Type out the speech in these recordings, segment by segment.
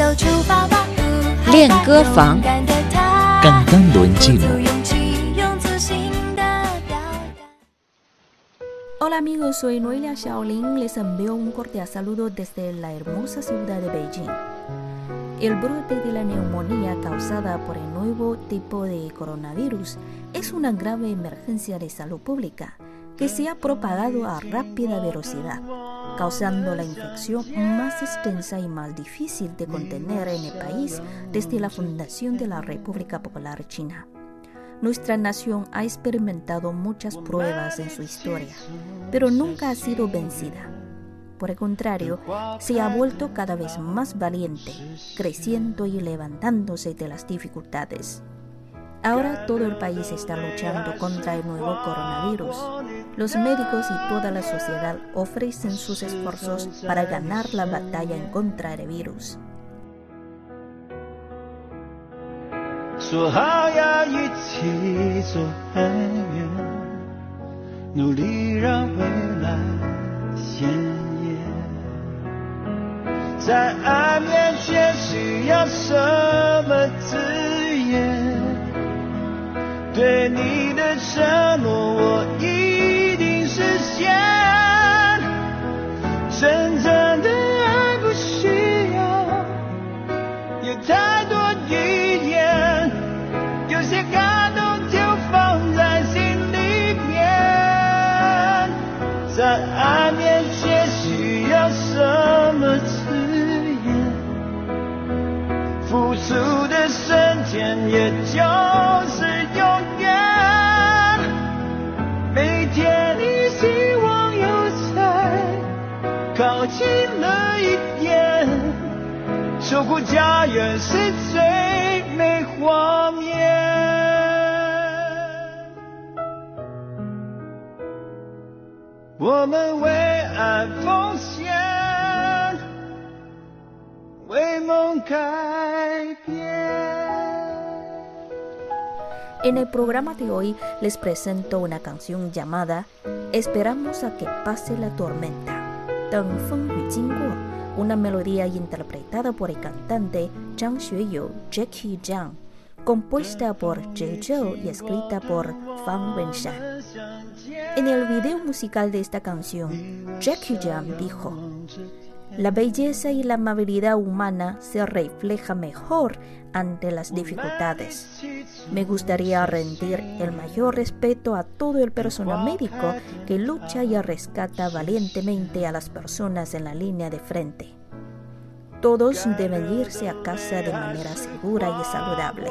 手出发吧，练歌房勇敢的他，刚刚轮寂鼓足寞。勇气，用自信的表达。 Hola amigos, soy Noelia Shaolin. Les envío un cordial saludo desde la hermosa ciudad de Beijing. El brote de la neumonía causada por el nuevo tipo de coronavirus es una grave emergencia de salud pública que se ha propagado a rápida velocidad, causando la infección más extensa y más difícil de contener en el país desde la fundación de la República Popular China. Nuestra nación ha experimentado muchas pruebas en su historia, pero nunca ha sido vencida. Por el contrario, se ha vuelto cada vez más valiente, creciendo y levantándose de las dificultades. Ahora todo el país está luchando contra el nuevo coronavirus. Los médicos y toda la sociedad ofrecen sus esfuerzos para ganar la batalla en contra del virus. 说好要一起走很远，努力让未来鲜艳。在爱面前需要什么字眼？对你的承诺我一定 实现。真正的爱不需要有太多语言，有些感动就放在心里面。在爱面前守护家园是最美画面。我们为爱奉献，为梦改变。 En el programa de hoy les presento una canción llamada Esperamos a que pase la tormenta, 等风雨经过, Una melodía interpretada por el cantante Zhang Xueyou, Jackie Zhang, compuesta por Jay Zhou y escrita por Fang Wenshan. En el video musical de esta canción, Jackie Zhang dijo, la belleza y la amabilidad humana se refleja mejor ante las dificultades. Me gustaría rendir el mayor respeto a todo el personal médico que lucha y rescata valientemente a las personas en la línea de frente. Todos deben irse a casa de manera segura y saludable.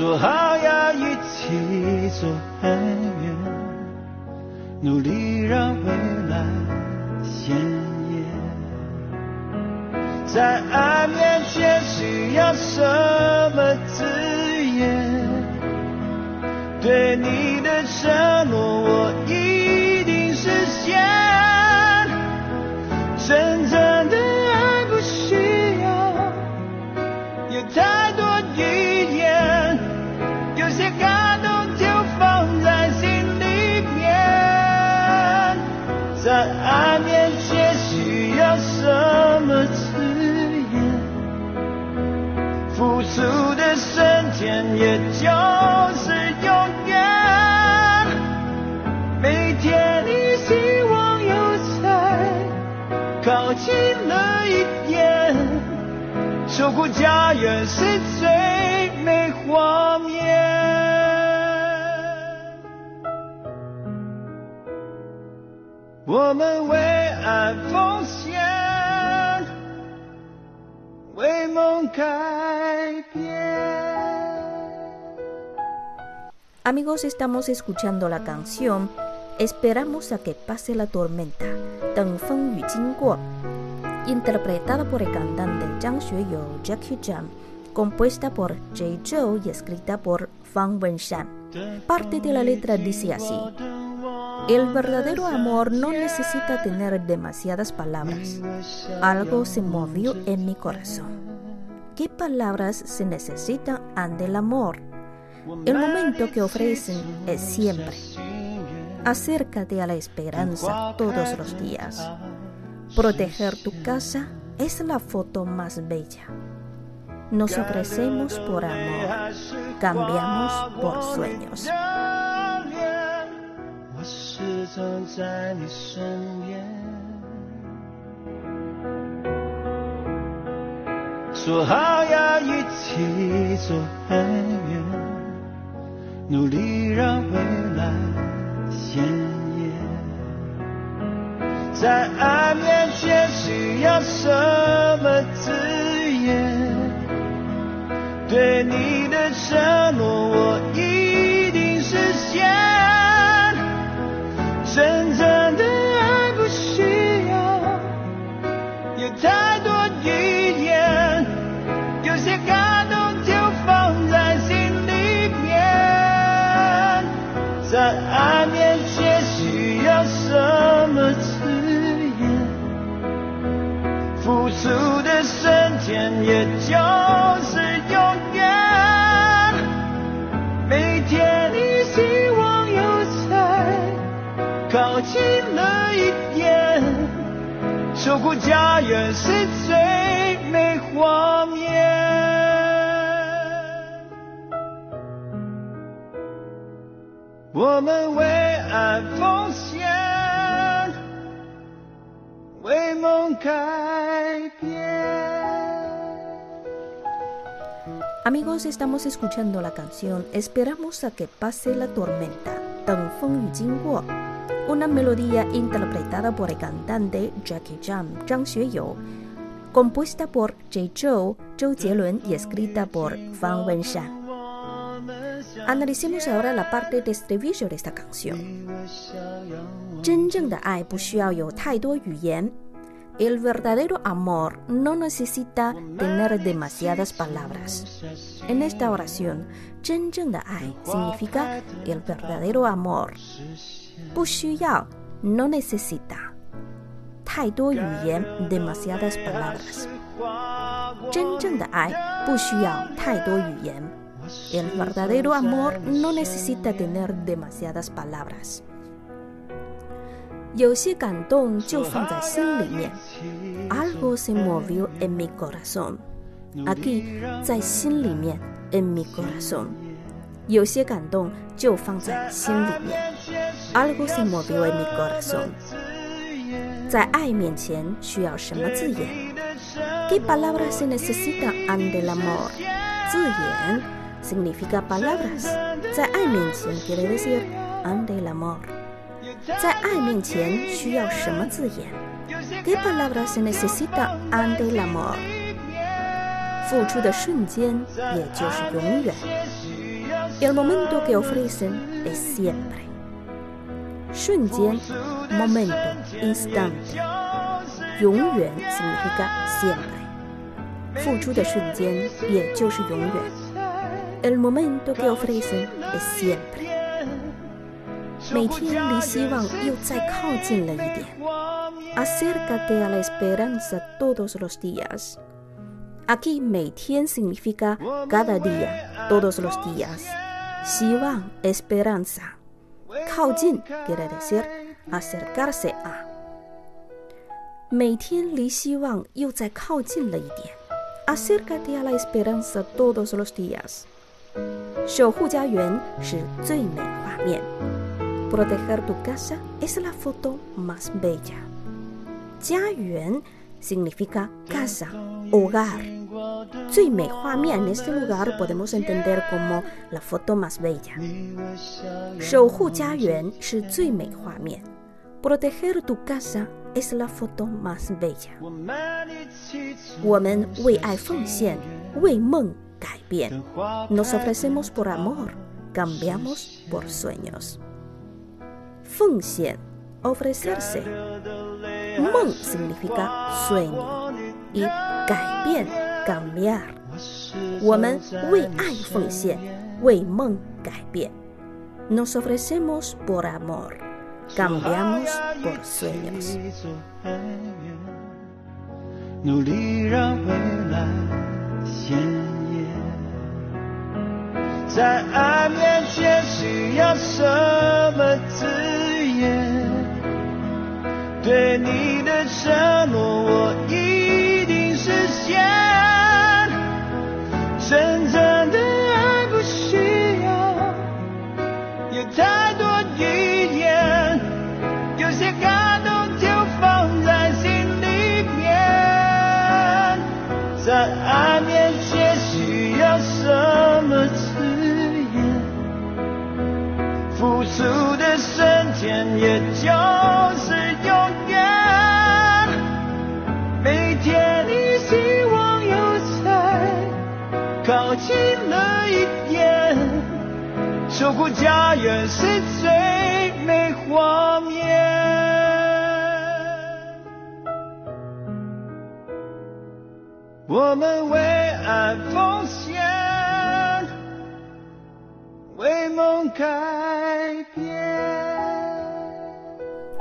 说好要一起走很远，努力让未来鲜艳。在爱面前需要什么字眼？对你的承诺我一定实现。了一点，守护家园是最美画面。我们为爱奉献，为梦改变。 Amigos, estamos escuchando la canción Esperamos a que pase la tormenta, 等风雨经过, interpretada por el cantante Zhang Xueyou, Jackie Chan, compuesta por Jay Zhou y escrita por Fang Wenshan. Parte de la letra dice así: El verdadero amor no necesita tener demasiadas palabras. Algo se movió en mi corazón. ¿Qué palabras se necesitan ante el amor? El momento que ofrecen es siempre. Acércate a la esperanza todos los días. Proteger tu casa es la foto más bella. Nos ofrecemos por amor, cambiamos por sueños. 我始终在你身边。说好要一起走很远，努力让未来鲜艳。在爱面前 需要什么字眼？对你的承守护家园是最美画面。我们为爱奉献，为梦改变。 Amigos, estamos escuchando la canción Esperamos a que pase la tormenta, 等风雨经过 una melodía interpretada por el cantante Jackie Chan, Zhang Xueyou, compuesta por Jay Zhou, Zhou Jielun y escrita por Fan Wenshan. Analicemos ahora la parte de estribillo de esta canción. 真正的爱不需要有太多语言。 El verdadero amor no necesita tener demasiadas palabras. En esta oración, 真正的爱 significa el verdadero amor. 不需要 no necesita. 太多语言 demasiadas palabras. 真正的爱不需要太多语言。El verdadero amor no necesita tener demasiadas palabras. 有些感动就放在心里面。Algo se movió en mi corazón. Aquí, 在心里面，en mi corazón. 有些感动就放在心里面。Algo se movió en mi corazón. 在爱面前需要什么字眼？¿Qué palabras se necesitan ante el amor？字眼 significa palabras。在爱面前 quiere decir ante el amor。 在爱面前需要什么字眼？¿Qué palabras se necesitan ante el amor？付出的瞬间，也就是永远。El momento que ofrecen es siempre。瞬间，momento, instante。永远 significa siempre。付出的瞬间，也就是永远。El momento que ofrecen es siempre。每天离希望又再靠近了一点。Acércate a la esperanza todos los días。Aquí 每天 significa cada día, todos los días。希望 esperanza。靠近 quiere decir acercarse a。每天离希望又再靠近了一点。Acércate a la esperanza todos los días。守护家园是最美画面。 Proteger tu casa es la foto más bella。家园 significa casa, hogar。最美画面 en este lugar podemos entender como la foto más bella。守护家园是最美画面。Proteger tu casa es la foto más bella。我们为爱奉献，为梦改变。Nos ofrecemos por amor, cambiamos por sueños。 奉献 ofrecerse。梦 significa sueño y 改变 cambiar。我们为爱奉献，为梦改变。Nos ofrecemos por amor, cambiamos por sueños。努力让未来鲜艳， 在爱面前需要什么 对你的承诺，我一定实现。真正的爱不需要有太多语言，有些感动就放在心里面。在爱面守护家园是最美画面。我们为爱奉献，为梦改变。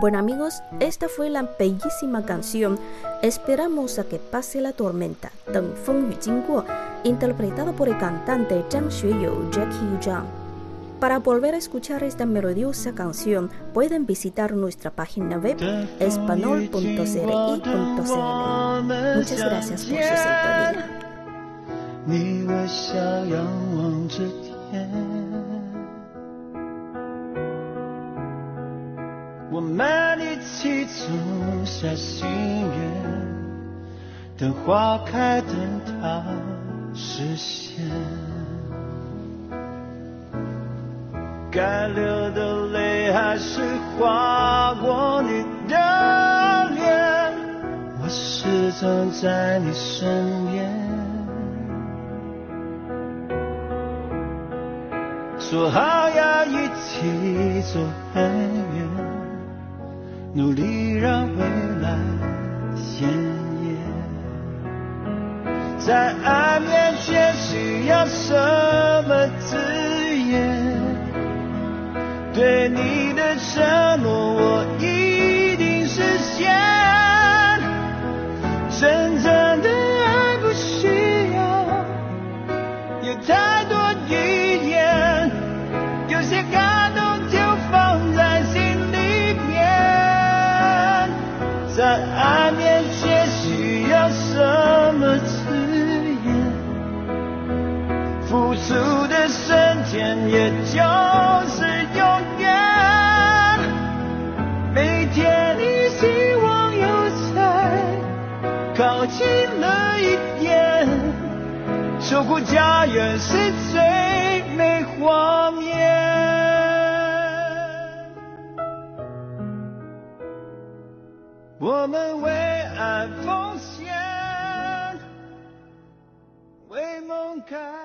Bueno amigos, esta fue la bellísima canción Esperamos a que pase la tormenta, 等风雨经过, interpretada por el cantante Zhang Xueyou, Jackie Zhang. Para volver a escuchar esta melodiosa canción, pueden visitar nuestra página web espanol.cri.cn. Muchas gracias por su sintonía. 你微笑仰望着天，我们一起种下心愿，等花开，等它实现。 该流的泪还是划过你的脸，我始终在你身边。说好要一起走很远，努力让未来鲜艳。在爱面前需要什么字眼？对你的承诺，我一定实现。真正的爱不需要有太多靠近了一点，守护家园是最美画面。我们为爱奉献，为梦开。